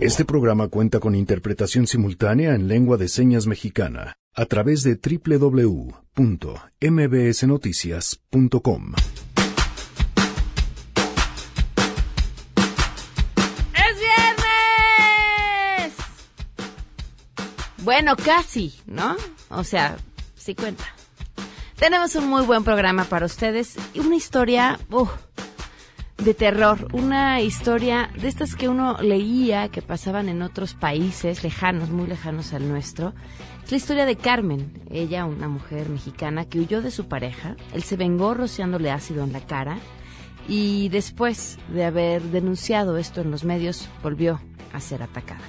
Este programa cuenta con interpretación simultánea en lengua de señas mexicana a través de www.mbsnoticias.com. ¡Es viernes! Bueno, casi, ¿no? O sea, sí cuenta. Tenemos un muy buen programa para ustedes y una historia uh, de terror, una historia de estas que uno leía que pasaban en otros países lejanos, muy lejanos al nuestro. Es la historia de Carmen, ella una mujer mexicana que huyó de su pareja, él se vengó rociándole ácido en la cara y después de haber denunciado esto en los medios volvió a ser atacada.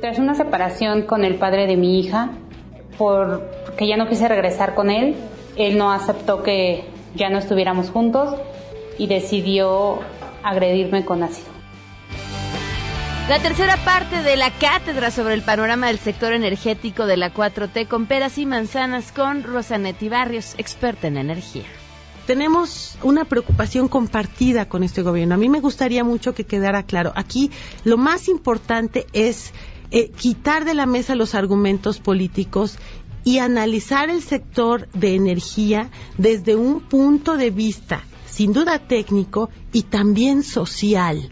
Tras una separación con el padre de mi hija, porque ya no quise regresar con él. Él no aceptó que ya no estuviéramos juntos y decidió agredirme con ácido. La tercera parte de la cátedra sobre el panorama del sector energético de la 4T con peras y manzanas con Rosanetti Barrios, experta en energía. Tenemos una preocupación compartida con este gobierno. A mí me gustaría mucho que quedara claro. Aquí lo más importante es eh, quitar de la mesa los argumentos políticos y analizar el sector de energía desde un punto de vista sin duda técnico y también social.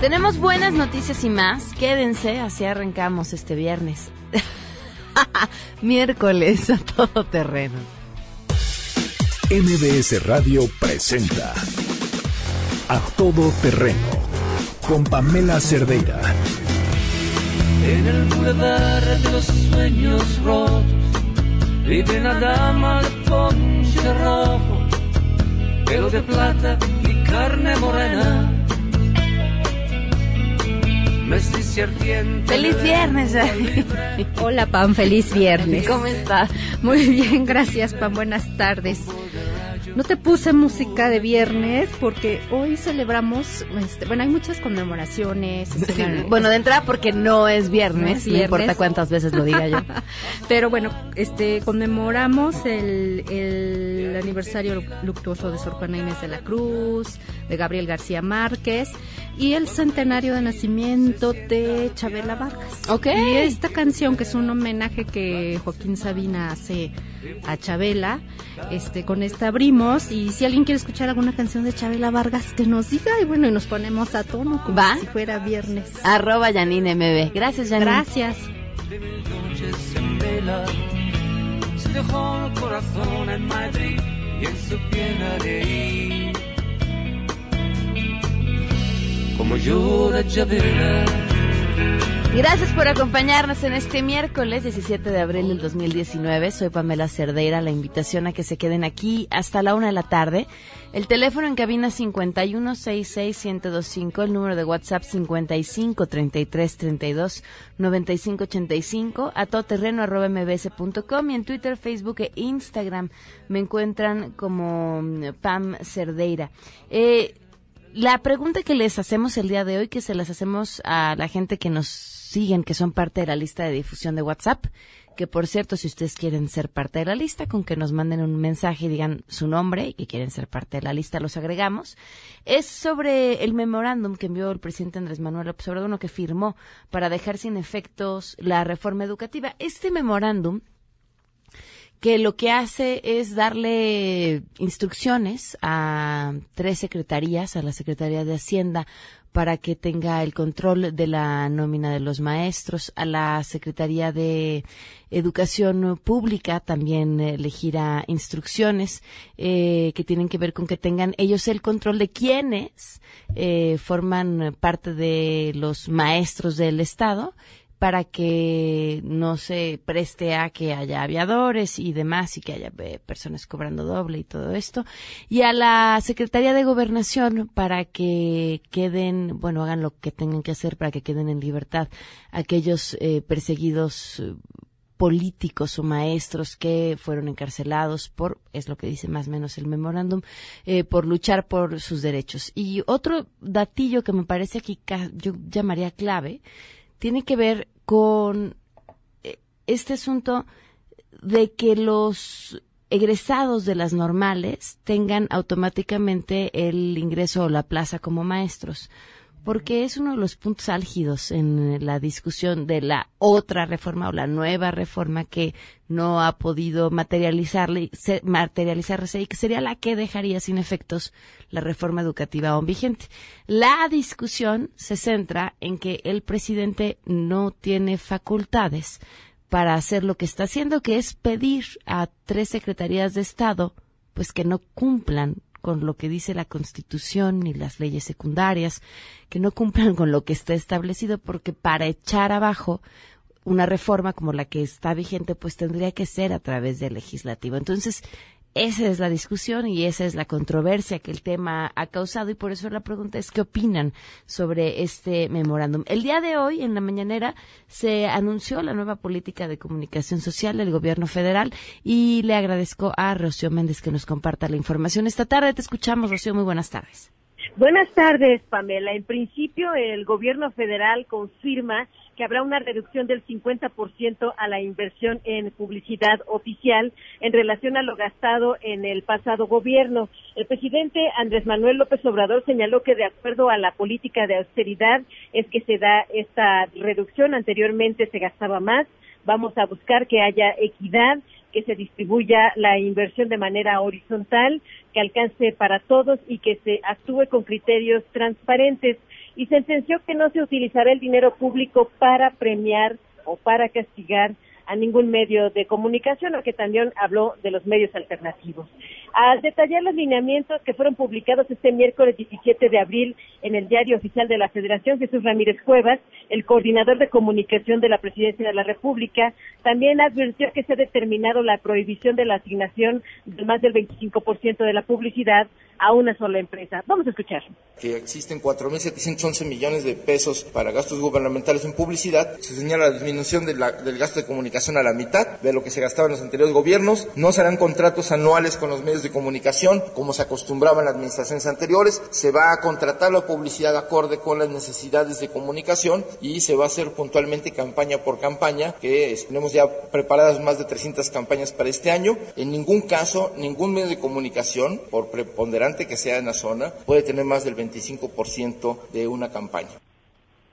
Tenemos buenas noticias y más. Quédense, así arrancamos este viernes. Miércoles a todo terreno. MBS Radio presenta A Todo Terreno con Pamela Cerdeira en el bulevar de los sueños rotos vive una dama de ponche rojo, pelo de plata y carne morena. Feliz viernes. Hola Pam, feliz viernes. ¿Cómo estás? Muy bien, gracias Pam, buenas tardes. No te puse música de viernes porque hoy celebramos, este, bueno, hay muchas conmemoraciones. bueno, de entrada porque no es viernes, no, importa cuántas veces lo diga yo. Pero bueno, este conmemoramos el, el aniversario luctuoso de Sor Juana Inés de la Cruz, de Gabriel García Márquez y el centenario de nacimiento de Chabela Vargas. Ok. Y esta canción que es un homenaje que Joaquín Sabina hace a Chabela, este, con esta abrimos y si alguien quiere escuchar alguna canción de Chabela Vargas que nos diga y bueno y nos ponemos a tono como si fuera viernes. Arroba Janine MB. Gracias Janine. Gracias. Se dejó el corazón en Madrid y en su piel Como llora Chabela Gracias por acompañarnos en este miércoles 17 de abril del 2019. Soy Pamela Cerdeira. La invitación a que se queden aquí hasta la una de la tarde. El teléfono en cabina 5166125, el número de WhatsApp 5533329585, a todoterreno arroba mbs.com y en Twitter, Facebook e Instagram me encuentran como mm, Pam Cerdeira. Eh, la pregunta que les hacemos el día de hoy, que se las hacemos a la gente que nos siguen, que son parte de la lista de difusión de WhatsApp. Que por cierto, si ustedes quieren ser parte de la lista, con que nos manden un mensaje y digan su nombre y que quieren ser parte de la lista, los agregamos. Es sobre el memorándum que envió el presidente Andrés Manuel Observador, uno que firmó para dejar sin efectos la reforma educativa. Este memorándum que lo que hace es darle instrucciones a tres secretarías, a la Secretaría de Hacienda, para que tenga el control de la nómina de los maestros. A la Secretaría de Educación Pública también eh, le gira instrucciones eh, que tienen que ver con que tengan ellos el control de quienes eh, forman parte de los maestros del Estado para que no se preste a que haya aviadores y demás y que haya eh, personas cobrando doble y todo esto. Y a la Secretaría de Gobernación para que queden, bueno, hagan lo que tengan que hacer para que queden en libertad aquellos eh, perseguidos eh, políticos o maestros que fueron encarcelados por, es lo que dice más o menos el memorándum, por luchar por sus derechos. Y otro datillo que me parece aquí yo llamaría clave tiene que ver con eh, este asunto de que los egresados de las normales tengan automáticamente el ingreso o la plaza como maestros porque es uno de los puntos álgidos en la discusión de la otra reforma o la nueva reforma que no ha podido materializarle, materializarse y que sería la que dejaría sin efectos la reforma educativa aún vigente. La discusión se centra en que el presidente no tiene facultades para hacer lo que está haciendo, que es pedir a tres secretarías de Estado pues que no cumplan con lo que dice la Constitución y las leyes secundarias, que no cumplan con lo que está establecido, porque para echar abajo una reforma como la que está vigente, pues tendría que ser a través del legislativo. Entonces, esa es la discusión y esa es la controversia que el tema ha causado y por eso la pregunta es qué opinan sobre este memorándum. El día de hoy, en la mañanera, se anunció la nueva política de comunicación social del gobierno federal y le agradezco a Rocío Méndez que nos comparta la información. Esta tarde te escuchamos, Rocío, muy buenas tardes. Buenas tardes, Pamela. En principio, el gobierno federal confirma que habrá una reducción del 50% a la inversión en publicidad oficial en relación a lo gastado en el pasado gobierno. El presidente Andrés Manuel López Obrador señaló que de acuerdo a la política de austeridad es que se da esta reducción. Anteriormente se gastaba más. Vamos a buscar que haya equidad que se distribuya la inversión de manera horizontal, que alcance para todos y que se actúe con criterios transparentes y sentenció que no se utilizará el dinero público para premiar o para castigar a ningún medio de comunicación, aunque también habló de los medios alternativos. Al detallar los lineamientos que fueron publicados este miércoles 17 de abril en el Diario Oficial de la Federación, Jesús Ramírez Cuevas, el coordinador de comunicación de la Presidencia de la República, también advirtió que se ha determinado la prohibición de la asignación de más del 25% de la publicidad a una sola empresa. Vamos a escuchar. Que existen 4.711 millones de pesos para gastos gubernamentales en publicidad. Se señala la disminución del gasto de comunicación a la mitad de lo que se gastaba en los anteriores gobiernos. No serán contratos anuales con los medios de comunicación como se acostumbraba en las administraciones anteriores. Se va a contratar la publicidad acorde con las necesidades de comunicación y se va a hacer puntualmente campaña por campaña, que tenemos ya preparadas más de 300 campañas para este año. En ningún caso, ningún medio de comunicación, por que sea en la zona puede tener más del 25% de una campaña.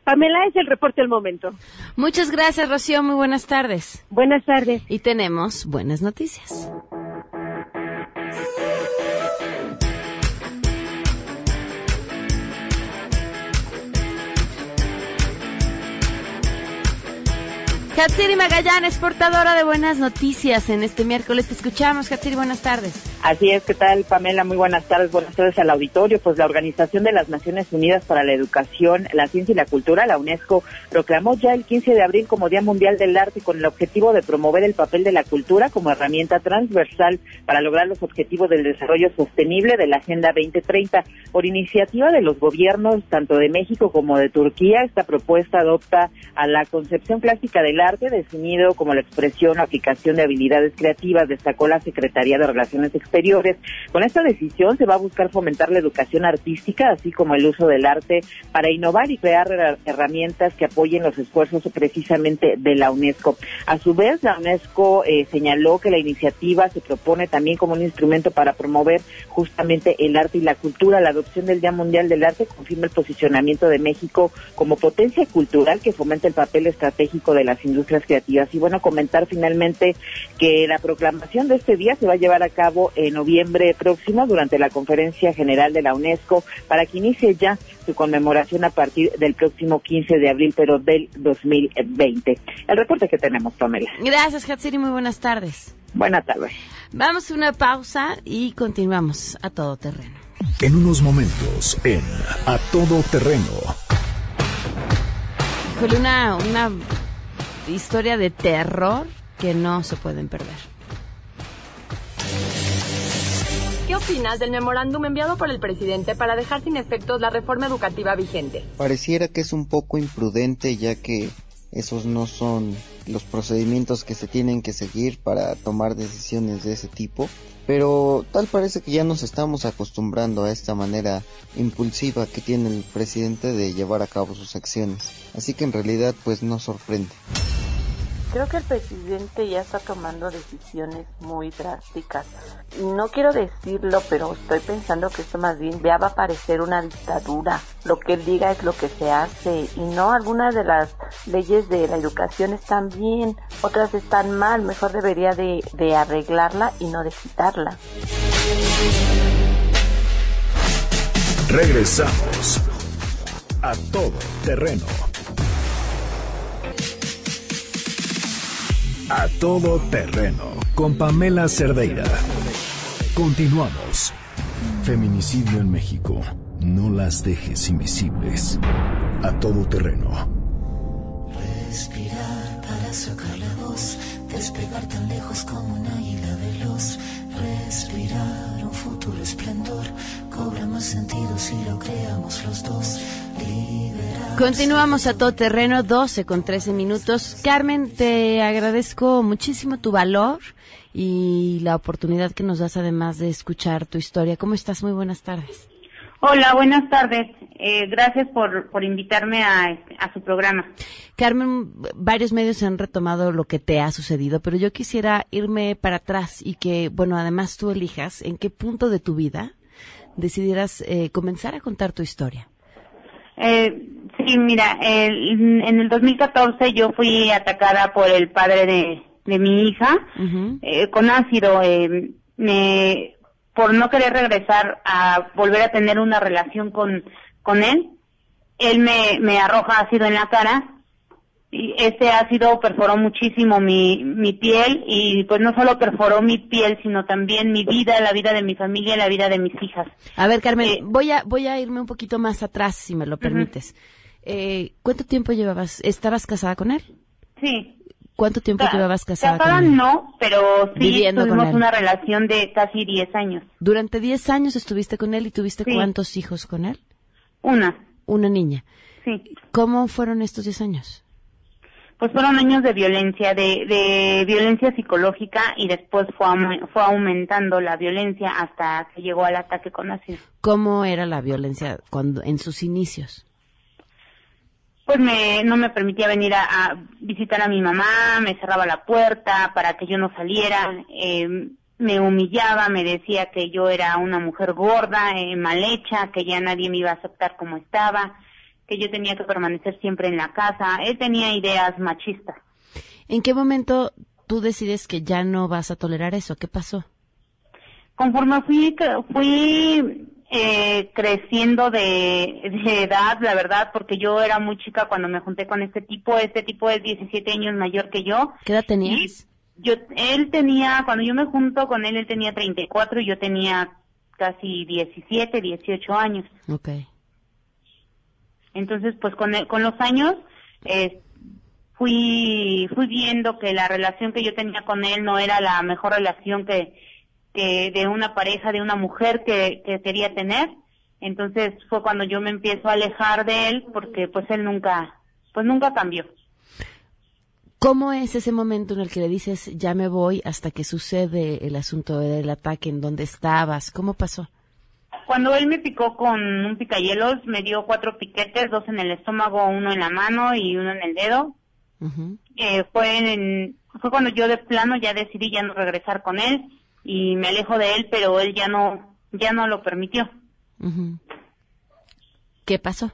Pamela es el reporte del momento. Muchas gracias, Rocío. Muy buenas tardes. Buenas tardes. Y tenemos buenas noticias. Hatsiri Magallanes, portadora de buenas noticias en este miércoles. Te escuchamos, Hatsiri, buenas tardes. Así es, ¿qué tal, Pamela? Muy buenas tardes, buenas tardes al auditorio. Pues la Organización de las Naciones Unidas para la Educación, la Ciencia y la Cultura, la UNESCO, proclamó ya el 15 de abril como Día Mundial del Arte con el objetivo de promover el papel de la cultura como herramienta transversal para lograr los objetivos del desarrollo sostenible de la Agenda 2030. Por iniciativa de los gobiernos, tanto de México como de Turquía, esta propuesta adopta a la concepción clásica del arte definido como la expresión o aplicación de habilidades creativas, destacó la Secretaría de Relaciones Exteriores. Con esta decisión se va a buscar fomentar la educación artística, así como el uso del arte para innovar y crear herramientas que apoyen los esfuerzos precisamente de la UNESCO. A su vez, la UNESCO eh, señaló que la iniciativa se propone también como un instrumento para promover justamente el arte y la cultura. La adopción del Día Mundial del Arte confirma el posicionamiento de México como potencia cultural que fomenta el papel estratégico de las creativas. Y bueno, comentar finalmente que la proclamación de este día se va a llevar a cabo en noviembre próximo durante la Conferencia General de la UNESCO para que inicie ya su conmemoración a partir del próximo 15 de abril, pero del 2020. El reporte que tenemos, Pamela. Gracias, Hatsiri. Muy buenas tardes. Buenas tardes. Vamos a una pausa y continuamos a todo terreno. En unos momentos, en A Todo Terreno. Fue una, una historia de terror que no se pueden perder. ¿Qué opinas del memorándum enviado por el presidente para dejar sin efectos la reforma educativa vigente? Pareciera que es un poco imprudente ya que esos no son los procedimientos que se tienen que seguir para tomar decisiones de ese tipo. Pero tal parece que ya nos estamos acostumbrando a esta manera impulsiva que tiene el presidente de llevar a cabo sus acciones. Así que en realidad pues no sorprende. Creo que el presidente ya está tomando decisiones muy drásticas. No quiero decirlo, pero estoy pensando que esto más bien ya va parecer una dictadura. Lo que él diga es lo que se hace y no algunas de las leyes de la educación están bien, otras están mal. Mejor debería de, de arreglarla y no de quitarla. Regresamos a todo terreno. A todo terreno con Pamela Cerdeira. Continuamos. Feminicidio en México. No las dejes invisibles. A todo terreno. Respirar para sacar la voz, despegar tan lejos como un águila veloz. Respirar un futuro esplendor, cobra más sentido si lo creamos los dos. Continuamos a todo terreno, 12 con 13 minutos. Carmen, te agradezco muchísimo tu valor y la oportunidad que nos das además de escuchar tu historia. ¿Cómo estás? Muy buenas tardes. Hola, buenas tardes. Eh, gracias por, por invitarme a, a su programa. Carmen, varios medios han retomado lo que te ha sucedido, pero yo quisiera irme para atrás y que, bueno, además tú elijas en qué punto de tu vida decidieras eh, comenzar a contar tu historia. Eh, sí, mira, el- en el 2014 yo fui atacada por el padre de, de mi hija eh, con ácido. eh, me, por no querer regresar a volver a tener una relación con, con él, él me, me arroja ácido en la cara y ese ácido perforó muchísimo mi, mi piel y pues no solo perforó mi piel, sino también mi vida, la vida de mi familia, la vida de mis hijas. A ver, Carmen, voy a voy a irme un poquito más atrás, si me lo permites. Eh, ¿Cuánto tiempo llevabas? ¿Estabas casada con él? Sí. ¿Cuánto tiempo Ca- llevabas casada Casada con él? no, pero sí Viviendo tuvimos una relación de casi 10 años. Durante 10 años estuviste con él y tuviste Sí. cuántos hijos con él? Una. Una niña. Sí. ¿Cómo fueron estos 10 años? Pues fueron años de violencia, de, de violencia psicológica y después fue, fue aumentando la violencia hasta que llegó al ataque con ácido. ¿Cómo era la violencia cuando en sus inicios? Pues me, no me permitía venir a, a visitar a mi mamá, me cerraba la puerta para que yo no saliera, eh, me humillaba, me decía que yo era una mujer gorda, eh, mal hecha, que ya nadie me iba a aceptar como estaba, que yo tenía que permanecer siempre en la casa. Él tenía ideas machistas. ¿En qué momento tú decides que ya no vas a tolerar eso? ¿Qué pasó? Conforme fui, fui eh, creciendo de, de edad, la verdad, porque yo era muy chica cuando me junté con este tipo. Este tipo es 17 años mayor que yo. ¿Qué edad tenías? Yo, él tenía, cuando yo me junto con él, él tenía 34 y yo tenía casi 17, 18 años. Ok. Entonces, pues con, el- con los años eh, fui fui viendo que la relación que yo tenía con él no era la mejor relación que, que de una pareja, de una mujer que, que quería tener. Entonces fue cuando yo me empiezo a alejar de él porque pues él nunca, pues nunca cambió. ¿Cómo es ese momento en el que le dices ya me voy hasta que sucede el asunto del ataque en donde estabas? ¿Cómo pasó? Cuando él me picó con un picayelos, me dio cuatro piquetes, dos en el estómago, uno en la mano y uno en el dedo. Eh, fue en, fue cuando yo de plano ya decidí ya no regresar con él y me alejo de él pero él ya no ya no lo permitió. ¿Qué pasó?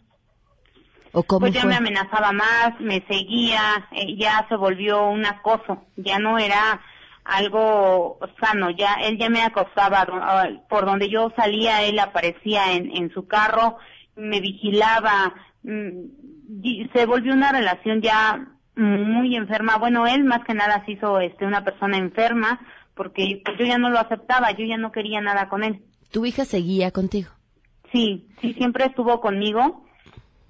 ¿O cómo pues ya fue? me amenazaba más me seguía eh, ya se volvió un acoso ya no era algo sano. Ya él ya me acosaba ah, por donde yo salía él aparecía en, en su carro me vigilaba mm, y se volvió una relación ya muy enferma. Bueno él más que nada se hizo este una persona enferma porque pues, yo ya no lo aceptaba yo ya no quería nada con él. ¿Tu hija seguía contigo? Sí, sí, siempre estuvo conmigo,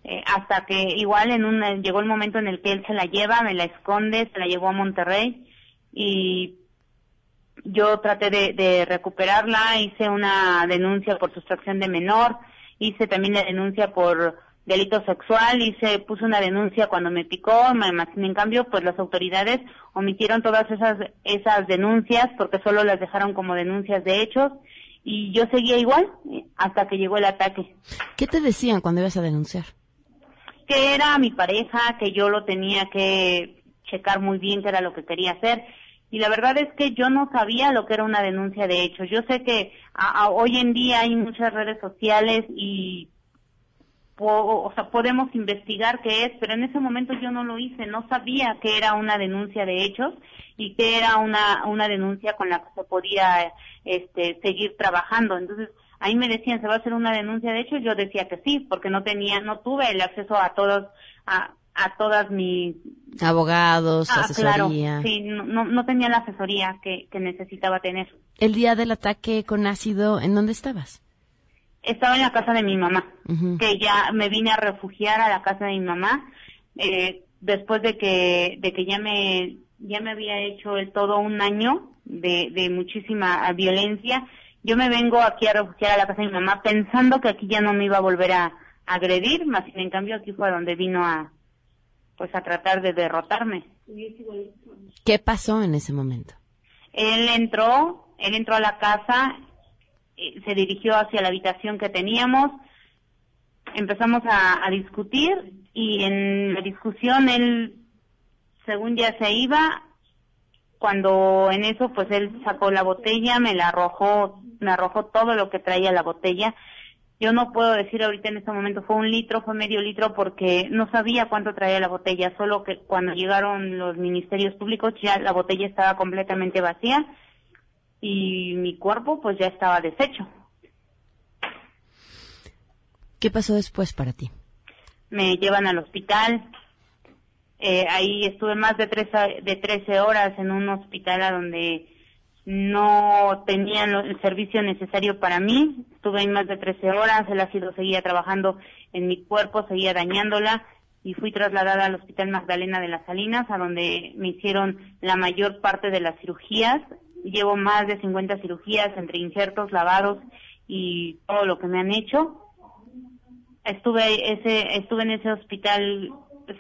eh, hasta que igual en un, llegó el momento en el que él se la lleva, me la esconde, se la llevó a Monterrey y yo traté de, de recuperarla, hice una denuncia por sustracción de menor, hice también la denuncia por delito sexual, hice, puse una denuncia cuando me picó, me, en cambio, pues las autoridades omitieron todas esas, esas denuncias porque solo las dejaron como denuncias de hechos y yo seguía igual hasta que llegó el ataque. ¿Qué te decían cuando ibas a denunciar? Que era mi pareja, que yo lo tenía que checar muy bien qué era lo que quería hacer. Y la verdad es que yo no sabía lo que era una denuncia de hechos. Yo sé que a- a- hoy en día hay muchas redes sociales y po- o sea, podemos investigar qué es, pero en ese momento yo no lo hice, no sabía que era una denuncia de hechos y que era una, una denuncia con la que se podía este, seguir trabajando. Entonces, ahí me decían, ¿se va a hacer una denuncia de hechos? Yo decía que sí, porque no tenía, no tuve el acceso a todos, a, a todas mis... Abogados, Ah, claro, asesoría. sí, no, no, tenía la asesoría que, que necesitaba tener. El día del ataque con ácido, ¿en dónde estabas? Estaba en la casa de mi mamá. Que ya me vine a refugiar a la casa de mi mamá eh, después de que de que ya me ya me había hecho el todo un año de, de muchísima violencia yo me vengo aquí a refugiar a la casa de mi mamá pensando que aquí ya no me iba a volver a, a agredir más sin en cambio aquí fue donde vino a pues a tratar de derrotarme ¿Qué pasó en ese momento? él entró él entró a la casa eh, se dirigió hacia la habitación que teníamos empezamos a, a discutir y en la discusión él, según ya se iba, cuando en eso pues él sacó la botella, me la arrojó, me arrojó todo lo que traía la botella. Yo no puedo decir ahorita en este momento fue un litro, fue medio litro porque no sabía cuánto traía la botella, solo que cuando llegaron los ministerios públicos ya la botella estaba completamente vacía y mi cuerpo pues ya estaba deshecho. ¿Qué pasó después para ti? me llevan al hospital. Eh, ahí estuve más de, tres, de 13 horas en un hospital a donde no tenían el servicio necesario para mí. Estuve ahí más de 13 horas, el ácido seguía trabajando en mi cuerpo, seguía dañándola y fui trasladada al Hospital Magdalena de las Salinas, a donde me hicieron la mayor parte de las cirugías. Llevo más de 50 cirugías entre injertos, lavados y todo lo que me han hecho estuve ese estuve en ese hospital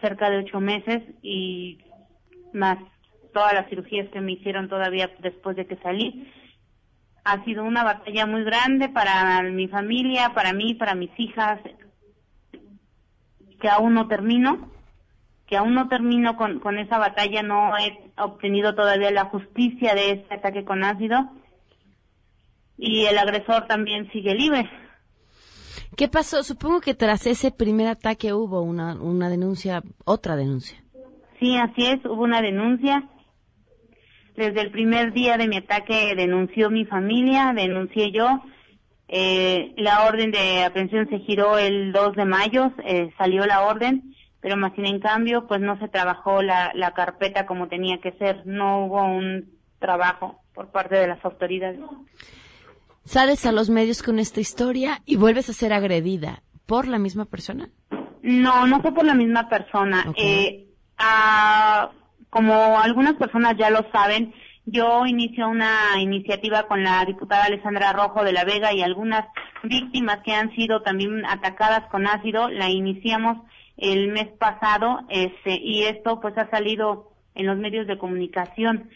cerca de ocho meses y más todas las cirugías que me hicieron todavía después de que salí ha sido una batalla muy grande para mi familia para mí para mis hijas que aún no termino que aún no termino con, con esa batalla no he obtenido todavía la justicia de este ataque con ácido y el agresor también sigue libre ¿Qué pasó? Supongo que tras ese primer ataque hubo una, una denuncia, otra denuncia. Sí, así es, hubo una denuncia. Desde el primer día de mi ataque denunció mi familia, denuncié yo. Eh, la orden de aprehensión se giró el 2 de mayo, eh, salió la orden, pero más sin en cambio, pues no se trabajó la, la carpeta como tenía que ser. No hubo un trabajo por parte de las autoridades. Sales a los medios con esta historia y vuelves a ser agredida por la misma persona. No, no fue por la misma persona. Eh, ah, como algunas personas ya lo saben, yo inicio una iniciativa con la diputada Alessandra Rojo de la Vega y algunas víctimas que han sido también atacadas con ácido. La iniciamos el mes pasado este, y esto pues ha salido en los medios de comunicación.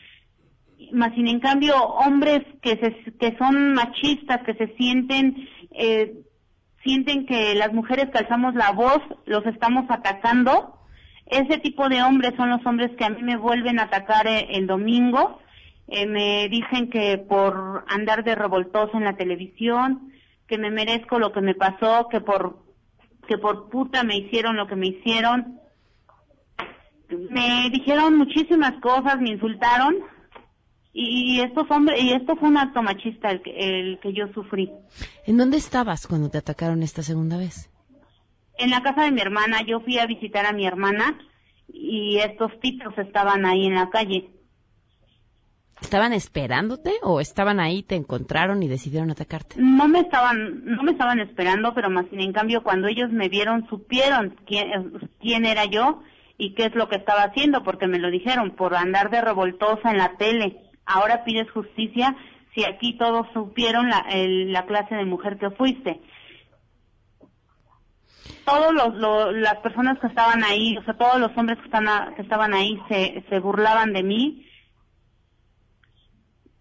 Más sin en cambio, hombres que, se, que son machistas, que se sienten eh, sienten que las mujeres que alzamos la voz los estamos atacando. Ese tipo de hombres son los hombres que a mí me vuelven a atacar eh, el domingo. Eh, me dicen que por andar de revoltoso en la televisión, que me merezco lo que me pasó, que por que por puta me hicieron lo que me hicieron. Me dijeron muchísimas cosas, me insultaron y estos hombres y esto fue un acto machista el que, el que yo sufrí. ¿En dónde estabas cuando te atacaron esta segunda vez? En la casa de mi hermana, yo fui a visitar a mi hermana y estos tipos estaban ahí en la calle. ¿Estaban esperándote o estaban ahí, te encontraron y decidieron atacarte? No me estaban, no me estaban esperando, pero más sin en cambio cuando ellos me vieron supieron quién, quién era yo y qué es lo que estaba haciendo, porque me lo dijeron por andar de revoltosa en la tele. Ahora pides justicia si aquí todos supieron la, el- la clase de mujer que fuiste. Todos los, lo- las personas que estaban ahí, o sea, todos los hombres que, están a- que estaban ahí se, se burlaban de mí.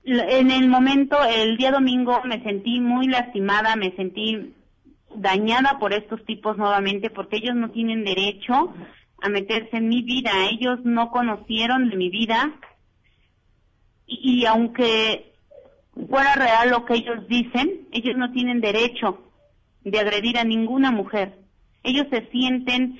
En el momento, el día domingo, me sentí muy lastimada, me sentí dañada por estos tipos nuevamente, porque ellos no tienen derecho a meterse en mi vida. Ellos no conocieron mi vida y aunque fuera real lo que ellos dicen, ellos no tienen derecho de agredir a ninguna mujer. Ellos se sienten,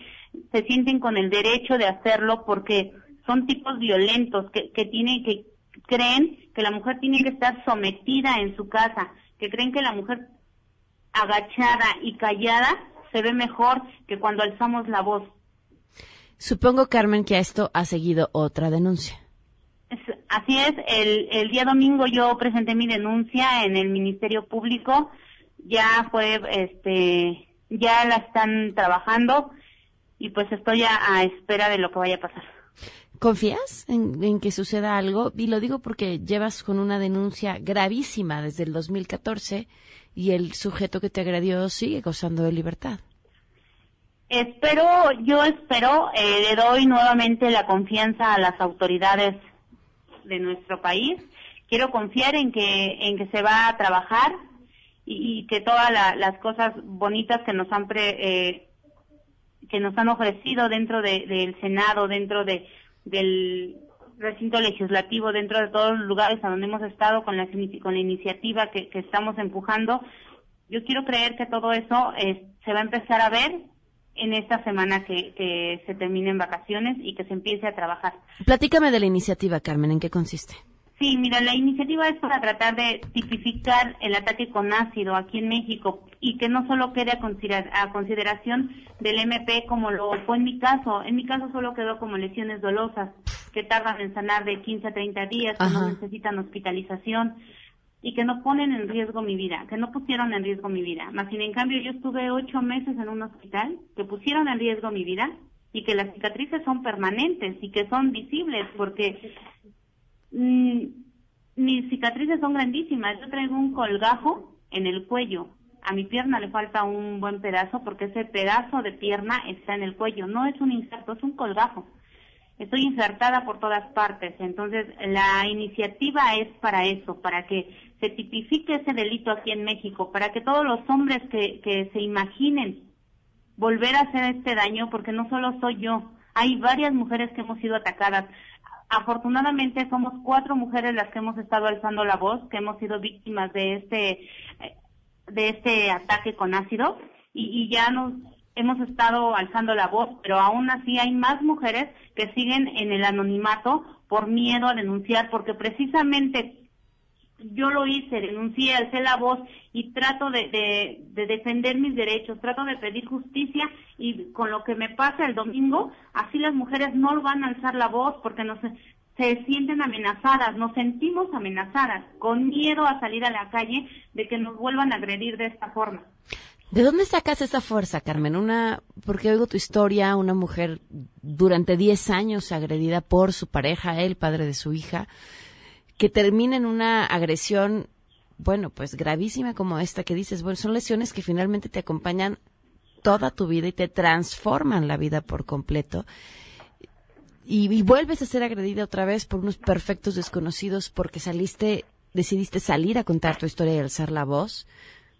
se sienten con el derecho de hacerlo porque son tipos violentos que, que tienen, que creen que la mujer tiene que estar sometida en su casa, que creen que la mujer agachada y callada se ve mejor que cuando alzamos la voz. Supongo, Carmen, que a esto ha seguido otra denuncia. Así es, el, el día domingo yo presenté mi denuncia en el Ministerio Público, ya fue, este, ya la están trabajando y pues estoy a, a espera de lo que vaya a pasar. ¿Confías en, en que suceda algo? Y lo digo porque llevas con una denuncia gravísima desde el 2014 y el sujeto que te agredió sigue gozando de libertad. Espero, yo espero, eh, le doy nuevamente la confianza a las autoridades de nuestro país. Quiero confiar en que, en que se va a trabajar y, y que todas la- las cosas bonitas que nos han pre- eh, que nos han ofrecido dentro de- del Senado, dentro de, del recinto legislativo, dentro de todos los lugares a donde hemos estado con la, con la iniciativa que, que estamos empujando, yo quiero creer que todo eso eh, se va a empezar a ver en esta semana que, que se terminen vacaciones y que se empiece a trabajar. Platícame de la iniciativa, Carmen, ¿en qué consiste? Sí, mira, la iniciativa es para tratar de tipificar el ataque con ácido aquí en México y que no solo quede a, considera- a consideración del MP como lo fue en mi caso. En mi caso solo quedó como lesiones dolosas que tardan en sanar de 15 a 30 días, que no necesitan hospitalización y que no ponen en riesgo mi vida, que no pusieron en riesgo mi vida. Más sin en cambio yo estuve ocho meses en un hospital que pusieron en riesgo mi vida y que las cicatrices son permanentes y que son visibles porque Mm, mis cicatrices son grandísimas. Yo traigo un colgajo en el cuello. A mi pierna le falta un buen pedazo porque ese pedazo de pierna está en el cuello. No es un inserto, es un colgajo. Estoy insertada por todas partes. Entonces, la iniciativa es para eso, para que se tipifique ese delito aquí en México, para que todos los hombres que, que se imaginen volver a hacer este daño, porque no solo soy yo, hay varias mujeres que hemos sido atacadas. Afortunadamente somos cuatro mujeres las que hemos estado alzando la voz, que hemos sido víctimas de este eh, de este ataque con ácido y, y ya nos hemos estado alzando la voz, pero aún así hay más mujeres que siguen en el anonimato por miedo a denunciar, porque precisamente yo lo hice, denuncié, alcé la voz y trato de, de, de defender mis derechos, trato de pedir justicia y con lo que me pasa el domingo, así las mujeres no van a alzar la voz porque nos se sienten amenazadas, nos sentimos amenazadas, con miedo a salir a la calle de que nos vuelvan a agredir de esta forma. ¿De dónde sacas esa fuerza, Carmen? Una, porque oigo tu historia, una mujer durante 10 años agredida por su pareja, el padre de su hija, que termina en una agresión, bueno, pues gravísima como esta que dices, bueno, son lesiones que finalmente te acompañan toda tu vida y te transforman la vida por completo. Y, y vuelves a ser agredida otra vez por unos perfectos desconocidos porque saliste, decidiste salir a contar tu historia y alzar la voz.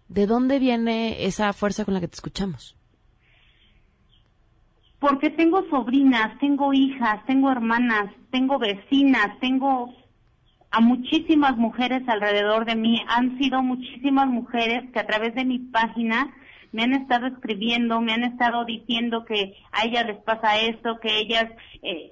¿De dónde viene esa fuerza con la que te escuchamos? Porque tengo sobrinas, tengo hijas, tengo hermanas, tengo vecinas, tengo a muchísimas mujeres alrededor de mí. Han sido muchísimas mujeres que a través de mi página me han estado escribiendo, me han estado diciendo que a ellas les pasa esto, que ellas eh,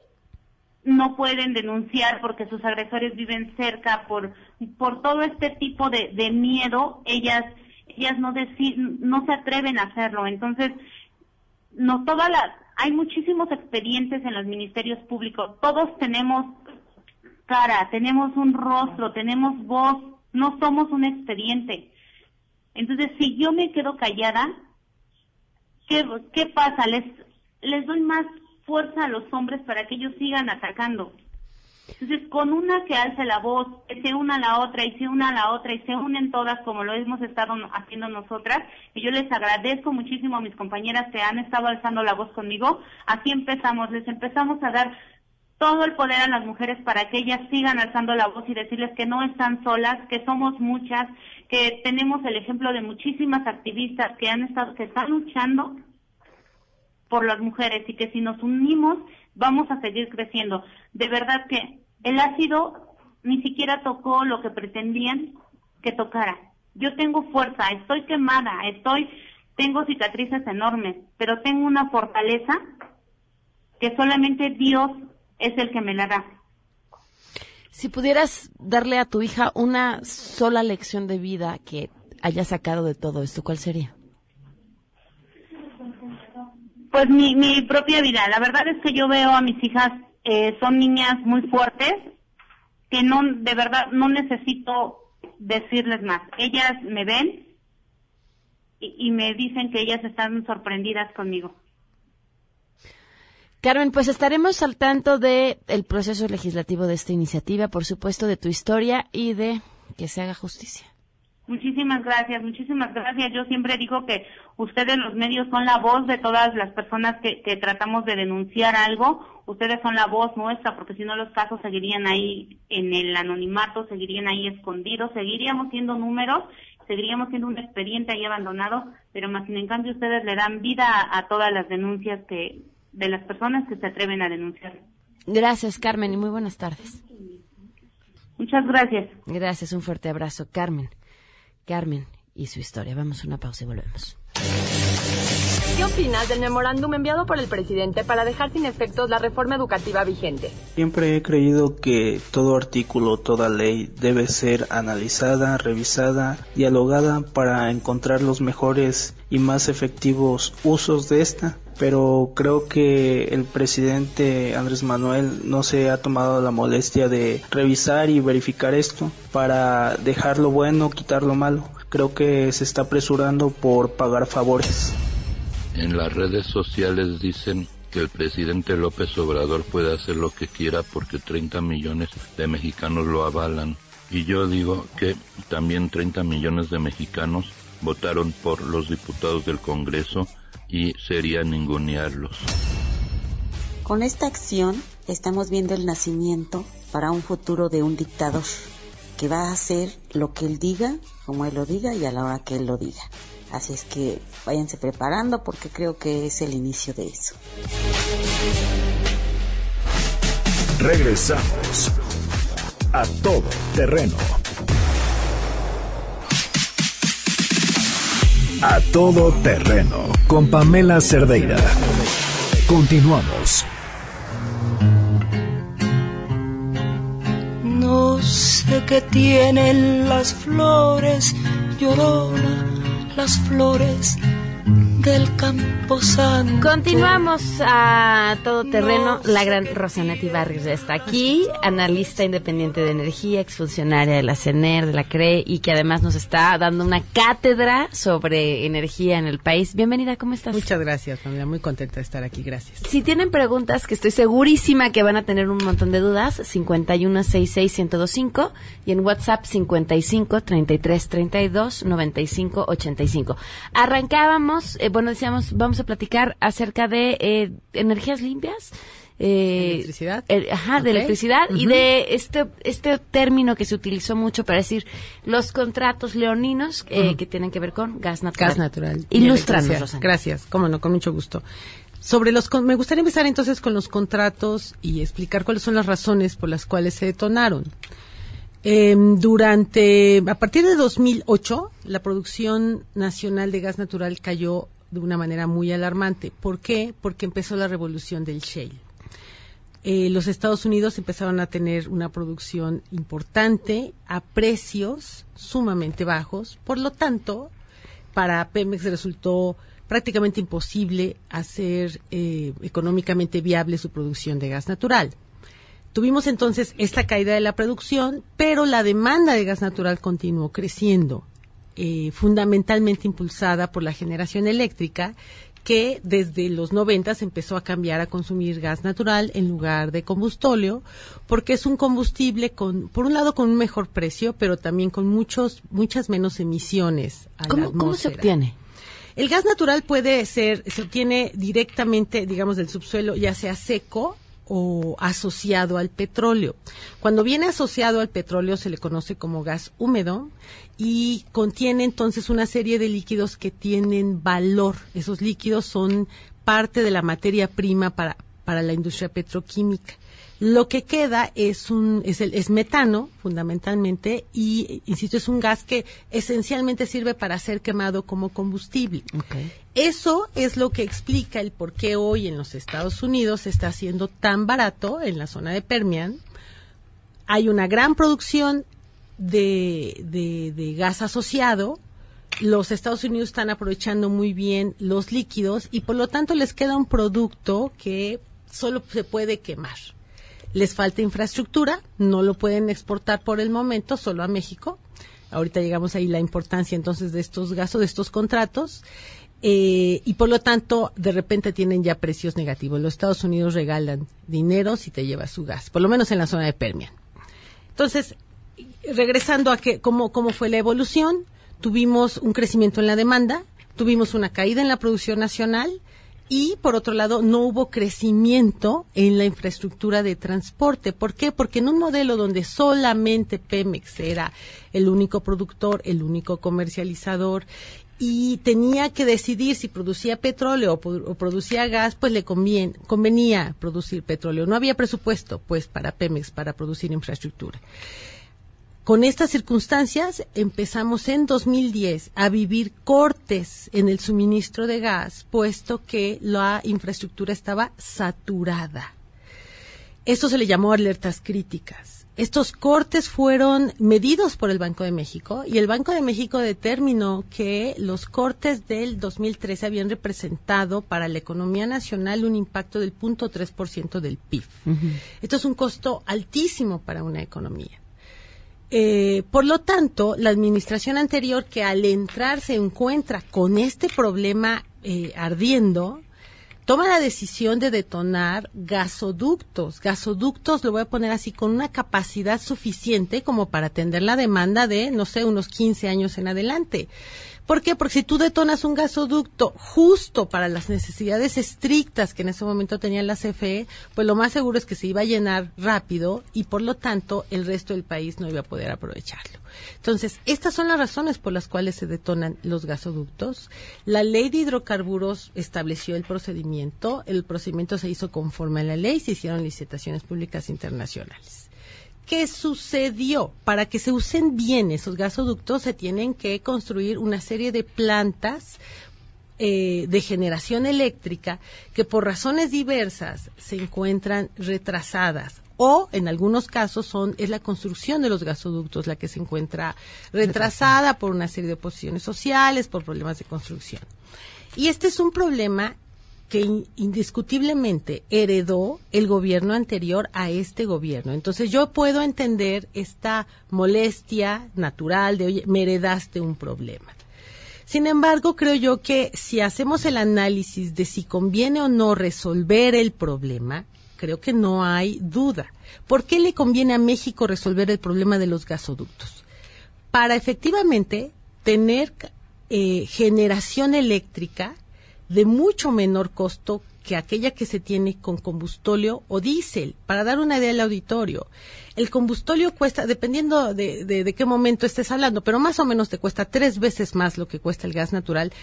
no pueden denunciar porque sus agresores viven cerca, por, por todo este tipo de, de miedo, ellas, ellas no, deci- no se atreven a hacerlo. Entonces, no todas las, hay muchísimos expedientes en los ministerios públicos, todos tenemos cara, tenemos un rostro, tenemos voz, no somos un expediente. Entonces, si yo me quedo callada, ¿qué, qué pasa? Les, les doy más fuerza a los hombres para que ellos sigan atacando. Entonces, con una que alce la voz, que se una a la otra y se una a la otra y se unen todas como lo hemos estado haciendo nosotras, y yo les agradezco muchísimo a mis compañeras que han estado alzando la voz conmigo, así empezamos, les empezamos a dar todo el poder a las mujeres para que ellas sigan alzando la voz y decirles que no están solas, que somos muchas, que tenemos el ejemplo de muchísimas activistas que han estado, que están luchando por las mujeres y que si nos unimos vamos a seguir creciendo. De verdad que el ácido ni siquiera tocó lo que pretendían que tocara. Yo tengo fuerza, estoy quemada, estoy, tengo cicatrices enormes, pero tengo una fortaleza que solamente Dios es el que me la da. Si pudieras darle a tu hija una sola lección de vida que haya sacado de todo esto, ¿cuál sería? Pues mi, mi propia vida. La verdad es que yo veo a mis hijas, eh, son niñas muy fuertes, que no, de verdad, no necesito decirles más. Ellas me ven y, y me dicen que ellas están sorprendidas conmigo. Carmen, pues estaremos al tanto de el proceso legislativo de esta iniciativa, por supuesto, de tu historia y de que se haga justicia. Muchísimas gracias, muchísimas gracias. Yo siempre digo que ustedes los medios son la voz de todas las personas que, que tratamos de denunciar algo. Ustedes son la voz nuestra, porque si no los casos seguirían ahí en el anonimato, seguirían ahí escondidos, seguiríamos siendo números, seguiríamos siendo un expediente ahí abandonado, pero más sin en cambio ustedes le dan vida a, a todas las denuncias que de las personas que se atreven a denunciar. Gracias, Carmen, y muy buenas tardes. Muchas gracias. Gracias, un fuerte abrazo, Carmen. Carmen y su historia. Vamos a una pausa y volvemos. ¿Qué opinas del memorándum enviado por el presidente para dejar sin efectos la reforma educativa vigente? Siempre he creído que todo artículo, toda ley debe ser analizada, revisada, dialogada para encontrar los mejores y más efectivos usos de esta. Pero creo que el presidente Andrés Manuel no se ha tomado la molestia de revisar y verificar esto para dejar lo bueno, quitar lo malo. Creo que se está apresurando por pagar favores. En las redes sociales dicen que el presidente López Obrador puede hacer lo que quiera porque 30 millones de mexicanos lo avalan. Y yo digo que también 30 millones de mexicanos votaron por los diputados del Congreso y sería ningunearlos. Con esta acción estamos viendo el nacimiento para un futuro de un dictador que va a hacer lo que él diga, como él lo diga y a la hora que él lo diga. Así es que váyanse preparando porque creo que es el inicio de eso. Regresamos a todo terreno. A todo terreno con Pamela Cerdeira. Continuamos. No sé qué tienen las flores, llorona, las flores del campo santo. Continuamos a todo terreno. La gran Rosanetti Barrios ya está aquí, analista independiente de energía, exfuncionaria de la CENER, de la CRE y que además nos está dando una cátedra sobre energía en el país. Bienvenida, ¿cómo estás? Muchas gracias, familia. Muy contenta de estar aquí. Gracias. Si tienen preguntas, que estoy segurísima que van a tener un montón de dudas, 5166125 y en WhatsApp 55 33 32 95 85. Arrancábamos, eh, bueno, decíamos, vamos a platicar acerca de eh, energías limpias. Eh, ¿Electricidad? el- ajá, de electricidad y de este este término que se utilizó mucho para decir los contratos leoninos eh, que tienen que ver con gas natural. Gas natural. Rosana. Gracias, cómo no, con mucho gusto. Sobre los, me gustaría empezar entonces con los contratos y explicar cuáles son las razones por las cuales se detonaron. Em, durante, a partir de 2008, la producción nacional de gas natural cayó de una manera muy alarmante. ¿Por qué? Porque empezó la revolución del shale. Eh, los Estados Unidos empezaron a tener una producción importante a precios sumamente bajos. Por lo tanto, para Pemex resultó prácticamente imposible hacer eh, económicamente viable su producción de gas natural. Tuvimos entonces esta caída de la producción, pero la demanda de gas natural continuó creciendo, eh, fundamentalmente impulsada por la generación eléctrica, que desde los 90 empezó a cambiar a consumir gas natural en lugar de combustóleo, porque es un combustible con, por un lado, con un mejor precio, pero también con muchos, muchas menos emisiones. A la ¿Cómo, ¿Cómo se obtiene? El gas natural puede ser, se obtiene directamente, digamos, del subsuelo, ya sea seco o asociado al petróleo. Cuando viene asociado al petróleo se le conoce como gas húmedo y contiene entonces una serie de líquidos que tienen valor. Esos líquidos son parte de la materia prima para, para la industria petroquímica. Lo que queda es un es el es metano fundamentalmente y insisto es un gas que esencialmente sirve para ser quemado como combustible. Eso es lo que explica el por qué hoy en los Estados Unidos está siendo tan barato en la zona de Permian. Hay una gran producción de, de, de gas asociado. Los Estados Unidos están aprovechando muy bien los líquidos y por lo tanto les queda un producto que solo se puede quemar. Les falta infraestructura, no lo pueden exportar por el momento, solo a México. Ahorita llegamos ahí la importancia entonces de estos gastos, de estos contratos. Eh, y por lo tanto, de repente tienen ya precios negativos. Los Estados Unidos regalan dinero si te llevas su gas, por lo menos en la zona de Permian. Entonces, regresando a que, cómo, cómo fue la evolución, tuvimos un crecimiento en la demanda, tuvimos una caída en la producción nacional y, por otro lado, no hubo crecimiento en la infraestructura de transporte. ¿Por qué? Porque en un modelo donde solamente Pemex era el único productor, el único comercializador y tenía que decidir si producía petróleo o, producía gas, pues le convenía producir petróleo. No había presupuesto, pues, para Pemex para producir infraestructura. Con estas circunstancias empezamos en 2010 a vivir cortes en el suministro de gas, puesto que la infraestructura estaba saturada. Esto se le llamó alertas críticas. Estos cortes fueron medidos por el Banco de México y el Banco de México determinó que los cortes del 2013 habían representado para la economía nacional un impacto del 0.3% del PIB. Esto es un costo altísimo para una economía. Eh, por lo tanto, la administración anterior que al entrar se encuentra con este problema eh, ardiendo, toma la decisión de detonar gasoductos. Gasoductos, lo voy a poner así, con una capacidad suficiente como para atender la demanda de, no sé, unos 15 años en adelante. ¿Por qué? Porque si tú detonas un gasoducto justo para las necesidades estrictas que en ese momento tenía la CFE, pues lo más seguro es que se iba a llenar rápido y por lo tanto el resto del país no iba a poder aprovecharlo. Entonces, estas son las razones por las cuales se detonan los gasoductos. La ley de hidrocarburos estableció el procedimiento, el procedimiento se hizo conforme a la ley, se hicieron licitaciones públicas internacionales. ¿Qué sucedió? Para que se usen bien esos gasoductos se tienen que construir una serie de plantas eh, de generación eléctrica que por razones diversas se encuentran retrasadas o en algunos casos son es la construcción de los gasoductos la que se encuentra retrasada por una serie de posiciones sociales, por problemas de construcción. Y este es un problema que in- indiscutiblemente heredó el gobierno anterior a este gobierno. Entonces yo puedo entender esta molestia natural de, oye, me heredaste un problema. Sin embargo, creo yo que si hacemos el análisis de si conviene o no resolver el problema, creo que no hay duda. ¿Por qué le conviene a México resolver el problema de los gasoductos? Para efectivamente tener eh, generación eléctrica de mucho menor costo que aquella que se tiene con combustóleo o diésel. Para dar una idea al auditorio, el combustóleo cuesta, dependiendo de, de, de qué momento estés hablando, pero más o menos te cuesta tres veces más lo que cuesta el gas natural.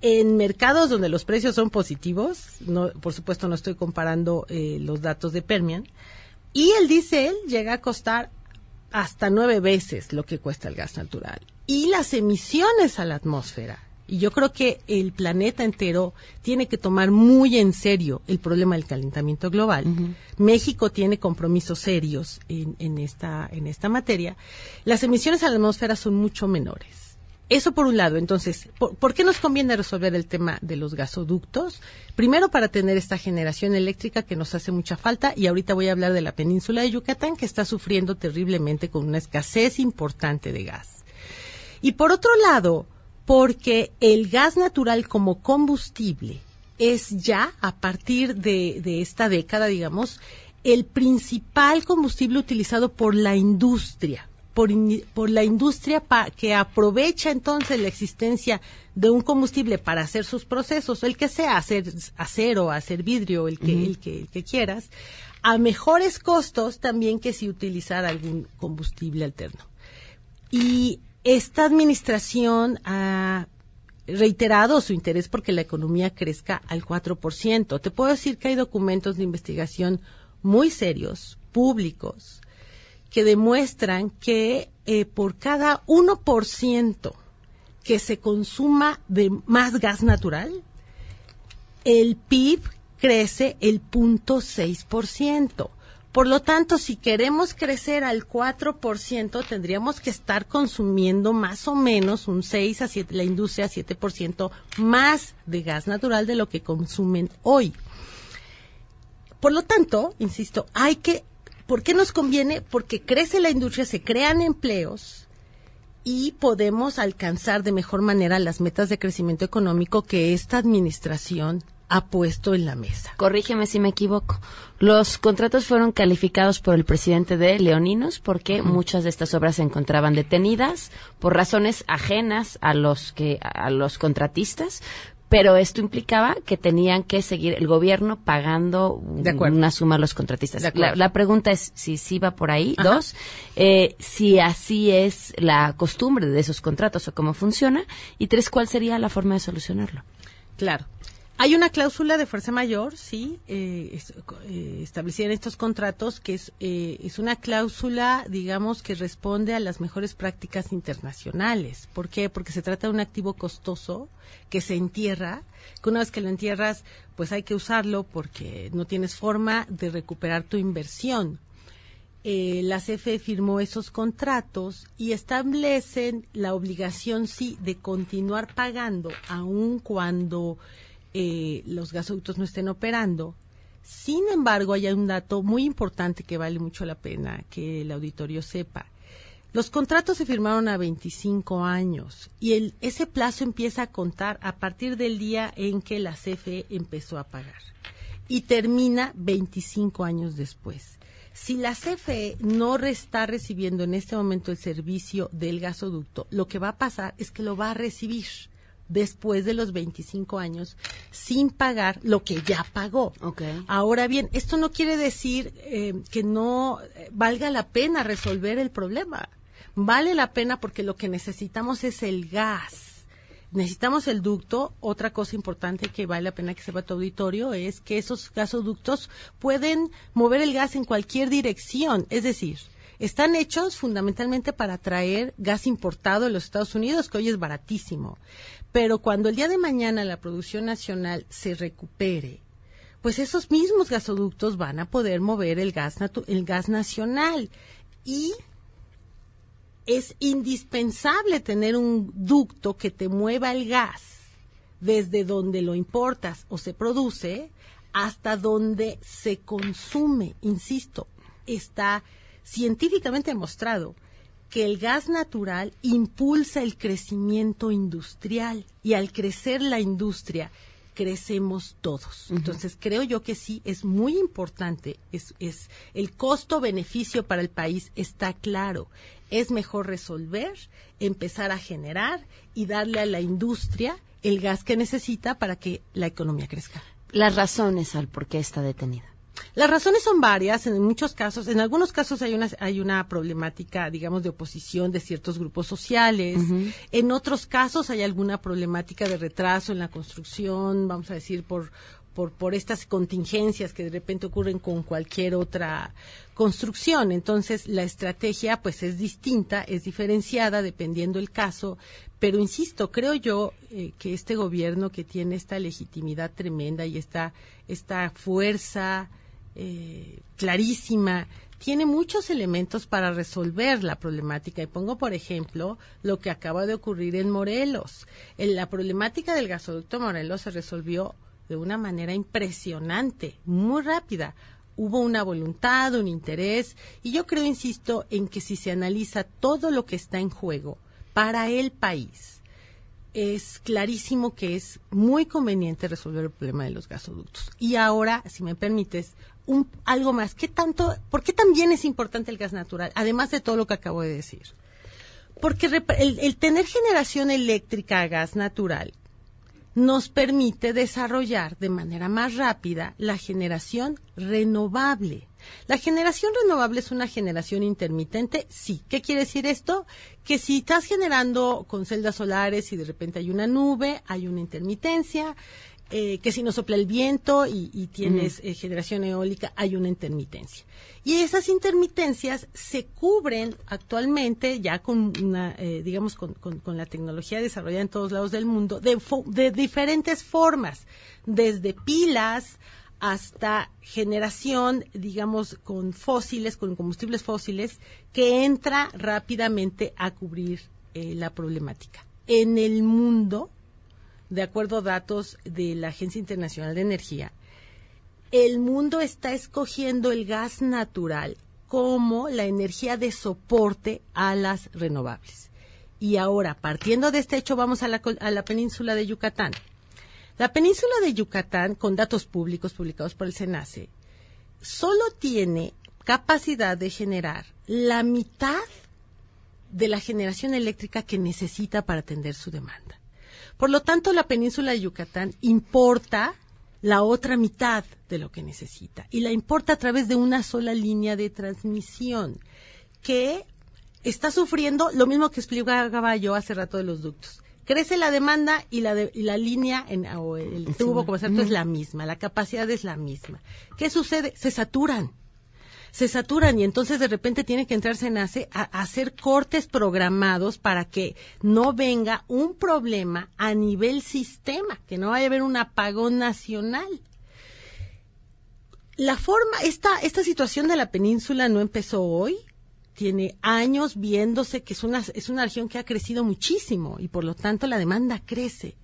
En mercados donde los precios son positivos, no, por supuesto no estoy comparando eh, los datos de Permian, y el diésel llega a costar hasta nueve veces lo que cuesta el gas natural. Y las emisiones a la atmósfera. Y yo creo que el planeta entero tiene que tomar muy en serio el problema del calentamiento global. México tiene compromisos serios en, en, esta, en esta materia. Las emisiones a la atmósfera son mucho menores. Eso por un lado. Entonces, ¿por, ¿por, qué nos conviene resolver el tema de los gasoductos? Primero, para tener esta generación eléctrica que nos hace mucha falta, y ahorita voy a hablar de la península de Yucatán, que está sufriendo terriblemente con una escasez importante de gas. Y por otro lado, porque el gas natural como combustible es ya, a partir de, de esta década, digamos, el principal combustible utilizado por la industria por, por, la industria pa, que aprovecha entonces la existencia de un combustible para hacer sus procesos, el que sea, hacer acero, hacer vidrio, el que, uh -huh. el que, el que quieras, a mejores costos también que si utilizara algún combustible alterno. Y esta administración ha reiterado su interés porque la economía crezca al 4%. Te puedo decir que hay documentos de investigación muy serios, públicos, que demuestran que eh, por cada 1% que se consuma de más gas natural, el PIB crece el 0.6%. Por lo tanto, si queremos crecer al 4%, tendríamos que estar consumiendo más o menos un 6 a 7, la industria 7% más de gas natural de lo que consumen hoy. Por lo tanto, insisto, hay que, ¿por qué nos conviene? Porque crece la industria, se crean empleos y podemos alcanzar de mejor manera las metas de crecimiento económico que esta administración ha puesto en la mesa. Corrígeme si me equivoco. Los contratos fueron calificados por el presidente de Leoninos porque muchas de estas obras se encontraban detenidas por razones ajenas a los que a los contratistas, pero esto implicaba que tenían que seguir el gobierno pagando una suma a los contratistas. La, pregunta es si sí va por ahí. Dos, eh, si así es la costumbre de esos contratos o cómo funciona. Y tres, ¿cuál sería la forma de solucionarlo? Claro. Hay una cláusula de fuerza mayor, sí, eh, eh, establecida en estos contratos, que es, eh, es una cláusula, digamos, que responde a las mejores prácticas internacionales. ¿Por qué? Porque se trata de un activo costoso que se entierra, que una vez que lo entierras, pues hay que usarlo porque no tienes forma de recuperar tu inversión. la CFE firmó esos contratos y establecen la obligación, sí, de continuar pagando, aun cuando eh, los gasoductos no estén operando. Sin embargo, hay un dato muy importante que vale mucho la pena que el auditorio sepa. Los contratos se firmaron a 25 años y el, ese plazo empieza a contar a partir del día en que la CFE empezó a pagar y termina 25 años después. Si la CFE no está recibiendo en este momento el servicio del gasoducto, lo que va a pasar es que lo va a recibir después de los 25 años sin pagar lo que ya pagó. Ahora bien, esto no quiere decir eh, que no eh, valga la pena resolver el problema. Vale la pena porque lo que necesitamos es el gas. Necesitamos el ducto. Otra cosa importante que vale la pena que sepa tu auditorio es que esos gasoductos pueden mover el gas en cualquier dirección. Es decir, están hechos fundamentalmente para traer gas importado de los Estados Unidos, que hoy es baratísimo. Pero cuando el día de mañana la producción nacional se recupere, pues esos mismos gasoductos van a poder mover el gas, el gas nacional. Y es indispensable tener un ducto que te mueva el gas desde donde lo importas o se produce hasta donde se consume. Insisto, está científicamente demostrado que el gas natural impulsa el crecimiento industrial y al crecer la industria crecemos todos. Entonces creo yo que sí es muy importante, es, es el costo-beneficio para el país está claro. Es mejor resolver, empezar a generar y darle a la industria el gas que necesita para que la economía crezca. Las razones al por qué está detenida. Las razones son varias, en muchos casos, en algunos casos hay una, hay una problemática, digamos, de oposición de ciertos grupos sociales, en otros casos hay alguna problemática de retraso en la construcción, vamos a decir, por, por, por estas contingencias que de repente ocurren con cualquier otra construcción. Entonces, la estrategia pues es distinta, es diferenciada dependiendo el caso, pero insisto, creo yo eh, que este gobierno que tiene esta legitimidad tremenda y esta, esta fuerza eh, clarísima, tiene muchos elementos para resolver la problemática. Y pongo, por ejemplo, lo que acaba de ocurrir en Morelos. En la problemática del gasoducto Morelos se resolvió de una manera impresionante, muy rápida. Hubo una voluntad, un interés, y yo creo, insisto, en que si se analiza todo lo que está en juego para el país, es clarísimo que es muy conveniente resolver el problema de los gasoductos. Y ahora, si me permites, un, algo más. ¿Qué tanto, ¿Por qué también es importante el gas natural? Además de todo lo que acabo de decir. Porque el, tener generación eléctrica a gas natural nos permite desarrollar de manera más rápida la generación renovable. La generación renovable es una generación intermitente, sí. ¿Qué quiere decir esto? Que si estás generando con celdas solares y de repente hay una nube, hay una intermitencia, eh, que si no sopla el viento y, tienes eh, generación eólica, hay una intermitencia. Y esas intermitencias se cubren actualmente ya con una, eh, digamos, con, la tecnología desarrollada en todos lados del mundo de, de diferentes formas, desde pilas hasta generación, digamos, con fósiles, con combustibles fósiles, que entra rápidamente a cubrir la problemática. En el mundo, de acuerdo a datos de la Agencia Internacional de Energía, el mundo está escogiendo el gas natural como la energía de soporte a las renovables. Y ahora, partiendo de este hecho, vamos a la, a la península de Yucatán. La península de Yucatán, con datos públicos publicados por el SENACE, solo tiene capacidad de generar la mitad de la generación eléctrica que necesita para atender su demanda. Por lo tanto, la península de Yucatán importa la otra mitad de lo que necesita y la importa a través de una sola línea de transmisión que está sufriendo lo mismo que explicaba yo hace rato de los ductos. Crece la demanda y la, la línea en, o el tubo, como cierto, es la misma, la capacidad es la misma. ¿Qué sucede? Se saturan se saturan y entonces de repente tiene que entrarse en a, hacer cortes programados para que no venga un problema a nivel sistema, que no vaya a haber un apagón nacional. La forma, esta, esta situación de la península no empezó hoy, tiene años viéndose que es una, es una región que ha crecido muchísimo y por lo tanto la demanda crece.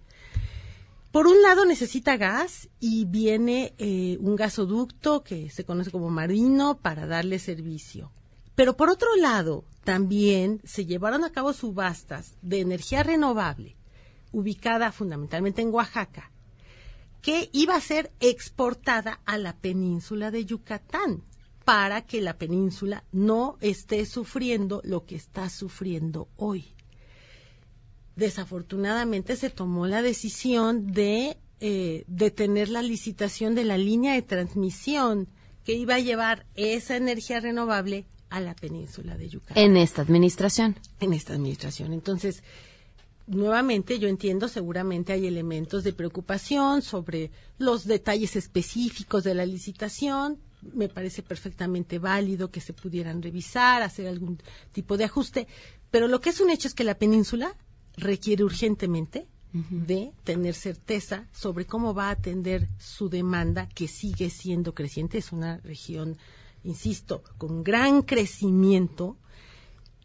Por un lado necesita gas y viene eh, un gasoducto que se conoce como marino para darle servicio. Pero por otro lado, también se llevaron a cabo subastas de energía renovable, ubicada fundamentalmente en Oaxaca, que iba a ser exportada a la península de Yucatán para que la península no esté sufriendo lo que está sufriendo hoy desafortunadamente se tomó la decisión de eh, detener la licitación de la línea de transmisión que iba a llevar esa energía renovable a la península de Yucatán. En esta administración. En esta administración. Entonces, nuevamente yo entiendo, seguramente hay elementos de preocupación sobre los detalles específicos de la licitación. Me parece perfectamente válido que se pudieran revisar, hacer algún tipo de ajuste. Pero lo que es un hecho es que la península requiere urgentemente de tener certeza sobre cómo va a atender su demanda, que sigue siendo creciente. Es una región, insisto, con gran crecimiento,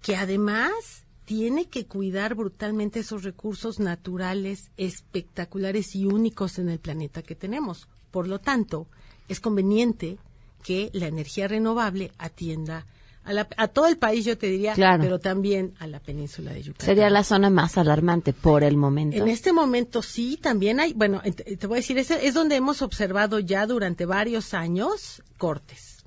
que además tiene que cuidar brutalmente esos recursos naturales espectaculares y únicos en el planeta que tenemos. Por lo tanto, es conveniente que la energía renovable atienda a, todo el país, yo te diría, pero también a la península de Yucatán. Sería la zona más alarmante por el momento. En este momento sí, también hay, bueno, te, voy a decir, es, es donde hemos observado ya durante varios años cortes.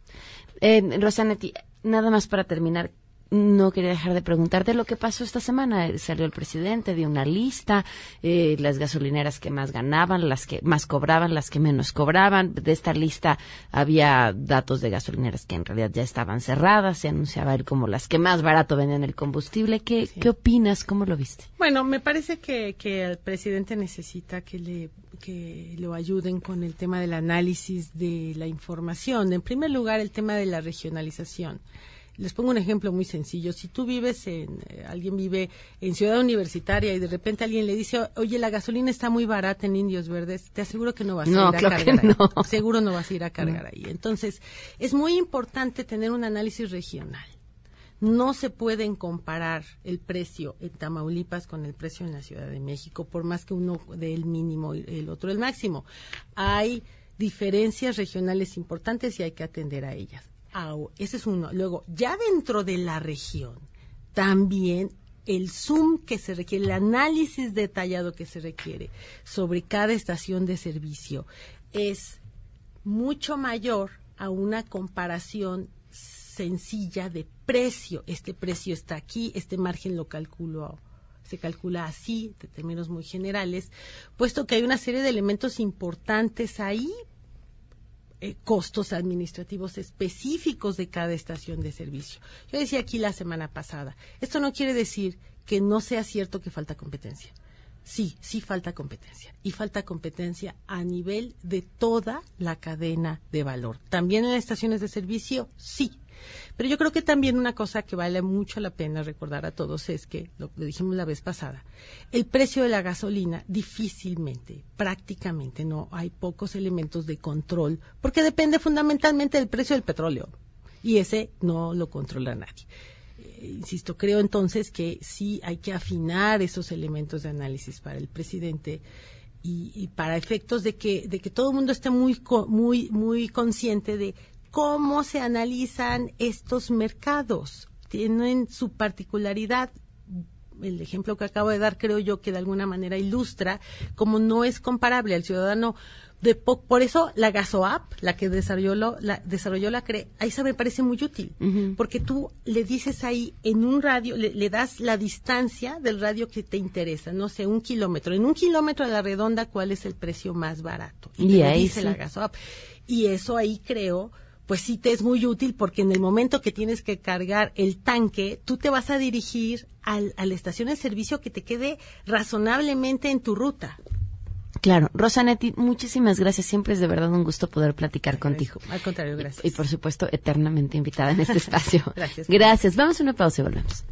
Eh, Rosanetti, nada más para terminar, no quería dejar de preguntarte lo que pasó esta semana. Salió el presidente, dio una lista, eh, las gasolineras que más ganaban, las que más cobraban, las que menos cobraban. De esta lista había datos de gasolineras que en realidad ya estaban cerradas. Se anunciaba él como las que más barato vendían el combustible. ¿Qué, ¿qué opinas? ¿Cómo lo viste? Bueno, me parece que, que el presidente necesita que le que lo ayuden con el tema del análisis de la información. En primer lugar, el tema de la regionalización. Les pongo un ejemplo muy sencillo. Si tú vives en, eh, alguien vive en Ciudad Universitaria y de repente alguien le dice, oye, la gasolina está muy barata en Indios Verdes, te aseguro que no vas a ir a cargar ahí. Seguro no vas a ir a cargar ahí. Entonces, es muy importante tener un análisis regional. No se pueden comparar el precio en Tamaulipas con el precio en la Ciudad de México, por más que uno dé el mínimo y el otro el máximo. Hay diferencias regionales importantes y hay que atender a ellas ese es uno. Luego, ya dentro de la región, también el zoom que se requiere, el análisis detallado que se requiere sobre cada estación de servicio es mucho mayor a una comparación sencilla de precio. Este precio está aquí, este margen lo calculo se calcula así, de términos muy generales, puesto que hay una serie de elementos importantes ahí, eh, costos administrativos específicos de cada estación de servicio. Yo decía aquí la semana pasada, esto no quiere decir que no sea cierto que falta competencia. Sí, sí falta competencia. Y falta competencia a nivel de toda la cadena de valor. También en las estaciones de servicio, sí. Pero yo creo que también una cosa que vale mucho la pena recordar a todos es que, lo dijimos la vez pasada, el precio de la gasolina difícilmente, prácticamente no, hay pocos elementos de control, porque depende fundamentalmente del precio del petróleo. Y ese no lo controla nadie insisto, creo entonces que sí hay que afinar esos elementos de análisis para el presidente y, para efectos de que, de que todo el mundo esté muy, muy, muy consciente de cómo se analizan estos mercados. Tienen su particularidad. El ejemplo que acabo de dar creo yo que de alguna manera ilustra cómo no es comparable al ciudadano por eso la GasoApp, la que desarrolló, la, desarrolló la CRE, ahí se me parece muy útil, porque tú le dices ahí en un radio, le, das la distancia del radio que te interesa, no sé, un kilómetro. En un kilómetro de la redonda, ¿cuál es el precio más barato? Y, ahí dice la GasoApp. Y eso ahí creo pues sí te es muy útil porque en el momento que tienes que cargar el tanque, tú te vas a dirigir al, a la estación de servicio que te quede razonablemente en tu ruta. Claro, Rosanetti, muchísimas gracias. Siempre es de verdad un gusto poder platicar contigo. Al contrario, gracias. Y, por supuesto, eternamente invitada en este espacio. gracias. Gracias. Vamos a una pausa y volvemos.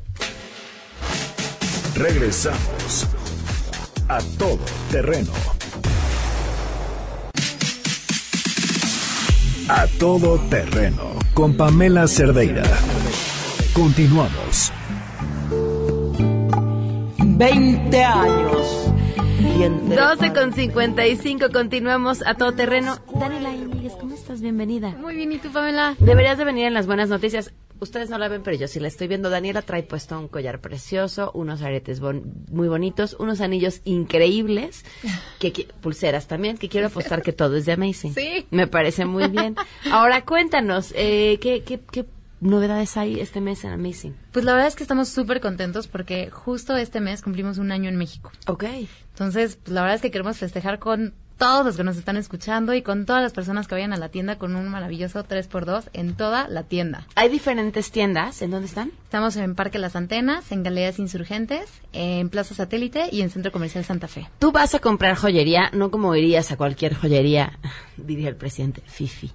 Regresamos a todo terreno. A todo terreno con Pamela Cerdeira. Continuamos. 20 años 12 con 55, continuamos a todo terreno. Daniela Íñiguez, ¿cómo estás? Bienvenida. Muy bien, ¿y tú, Pamela? Deberías de venir en las buenas noticias. Ustedes no la ven, pero yo sí la estoy viendo. Daniela trae puesto un collar precioso, unos aretes muy bonitos, unos anillos increíbles, que, pulseras también, que quiero apostar que todo es de Amazing. Sí. Me parece muy bien. Ahora cuéntanos, eh, ¿qué, qué, qué novedades hay este mes en Amazing? Pues la verdad es que estamos súper contentos porque justo este mes cumplimos un año en México. Ok. Entonces, pues la verdad es que queremos festejar con todos los que nos están escuchando y con todas las personas que vayan a la tienda con un maravilloso 3x2 en toda la tienda. ¿Hay diferentes tiendas? ¿En dónde están? Estamos en Parque Las Antenas, en Galerías Insurgentes, en Plaza Satélite y en Centro Comercial Santa Fe. Tú vas a comprar joyería, no como irías a cualquier joyería, diría el presidente, Fifi.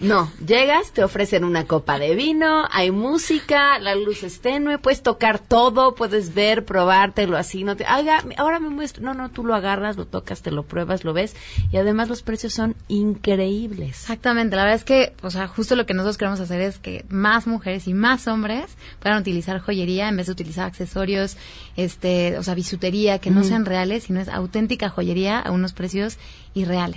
No, llegas, te ofrecen una copa de vino, hay música, la luz es tenue, puedes tocar todo, puedes ver, probártelo así, no te, haga, ahora me muestro, no, no, tú lo agarras, lo tocas, te lo pruebas, lo ves y además los precios son increíbles. Exactamente, la verdad es que, o sea, justo lo que nosotros queremos hacer es que más mujeres y más hombres puedan utilizar joyería en vez de utilizar accesorios, este, o sea, bisutería que no sean reales, sino es auténtica joyería a unos precios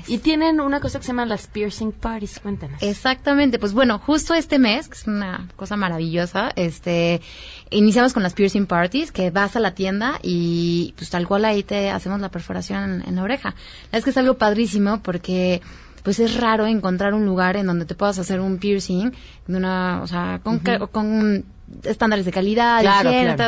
Y tienen una cosa que se llama las piercing parties, cuéntanos. Exactamente, pues bueno, justo este mes, que es una cosa maravillosa, este, iniciamos con las piercing parties, que vas a la tienda y pues tal cual ahí te hacemos la perforación en, la oreja. Es que es algo padrísimo porque pues es raro encontrar un lugar en donde te puedas hacer un piercing de una, o sea, con, con estándares de calidad,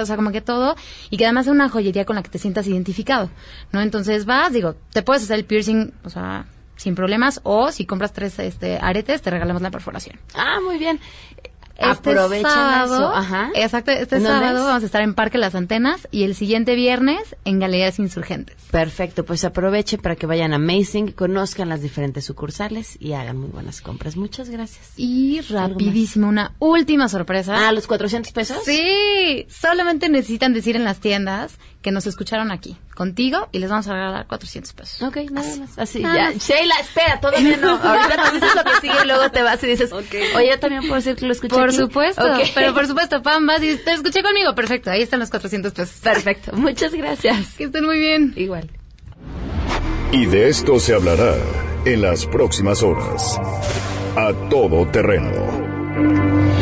o sea, como que todo, y que además es una joyería con la que te sientas identificado, ¿no? Entonces vas, digo, te puedes hacer el piercing, o sea, sin problemas, o si compras tres este, aretes, te regalamos la perforación. Ah, muy bien. Este sábado, Ajá. Exacto, este sábado vamos a estar en Parque Las Antenas y el siguiente viernes en Galerías Insurgentes. Perfecto, pues aprovechen para que vayan a Amazing, conozcan las diferentes sucursales y hagan muy buenas compras. Muchas gracias. Y rapidísimo, una última sorpresa. Ah, los 400 pesos. Sí, solamente necesitan decir en las tiendas que nos escucharon aquí, contigo, y les vamos a regalar 400 pesos. Ok, nada más. Así, ya. Sheila, espera, todavía no. Ahorita nos dices lo que sigue y luego te vas y dices, oye, yo también puedo decir que lo escuché Por supuesto, pero por supuesto, Pam, vas y te escuché conmigo. Perfecto, ahí están los 400 pesos. Perfecto, muchas gracias. Que estén muy bien. Igual. Y de esto se hablará en las próximas horas. A todo terreno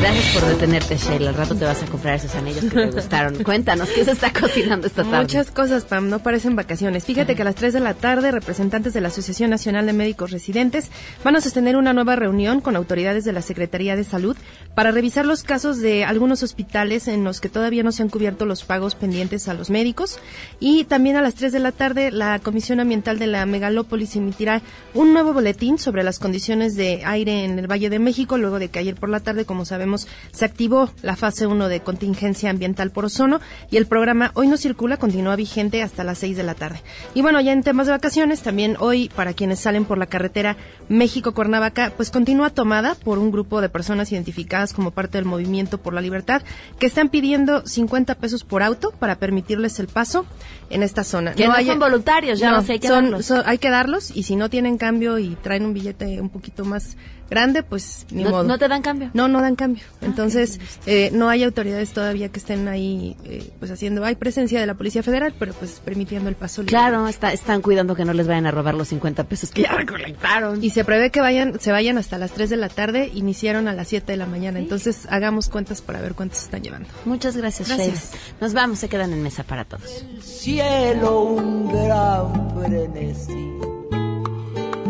Gracias por detenerte, Sheila. Al rato te vas a comprar esos anillos que te gustaron. Cuéntanos, ¿qué se está cocinando esta tarde? Muchas cosas, Pam, no parecen vacaciones. Fíjate que a las 3 de la tarde, representantes de la Asociación Nacional de Médicos Residentes van a sostener una nueva reunión con autoridades de la Secretaría de Salud para revisar los casos de algunos hospitales en los que todavía no se han cubierto los pagos pendientes a los médicos. Y también a las 3 de la tarde, la Comisión Ambiental de la Megalópolis emitirá un nuevo boletín sobre las condiciones de aire en el Valle de México, luego de que ayer por la tarde, como sabemos, se activó la fase 1 de contingencia ambiental por ozono y el programa Hoy no circula continúa vigente hasta las 6 de la tarde. Y bueno, ya en temas de vacaciones, también hoy para quienes salen por la carretera México-Cuernavaca, pues continúa tomada por un grupo de personas identificadas como parte del movimiento por la libertad que están pidiendo 50 pesos por auto para permitirles el paso en esta zona. Que no, son voluntarios, ya no, sé, hay que darlos. hay que darlos y si no tienen cambio y traen un billete un poquito más grande, pues ni no, modo. ¿No te dan cambio? No, no dan cambio. Ah, Entonces, eh, no hay autoridades todavía que estén ahí, eh, pues haciendo, hay presencia de la Policía Federal, pero pues permitiendo el paso libre. Claro, está, están cuidando que no les vayan a robar los 50 pesos que ya recolectaron. Y se prevé que vayan, se vayan hasta las 3 de la tarde, iniciaron a las 7 de la mañana. Entonces, hagamos cuentas para ver cuántos están llevando. Muchas gracias, gracias. Nos vamos, se quedan en mesa para todos. El cielo un gran frenesí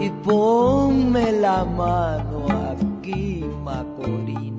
y ponme la mano aquí, Macorís.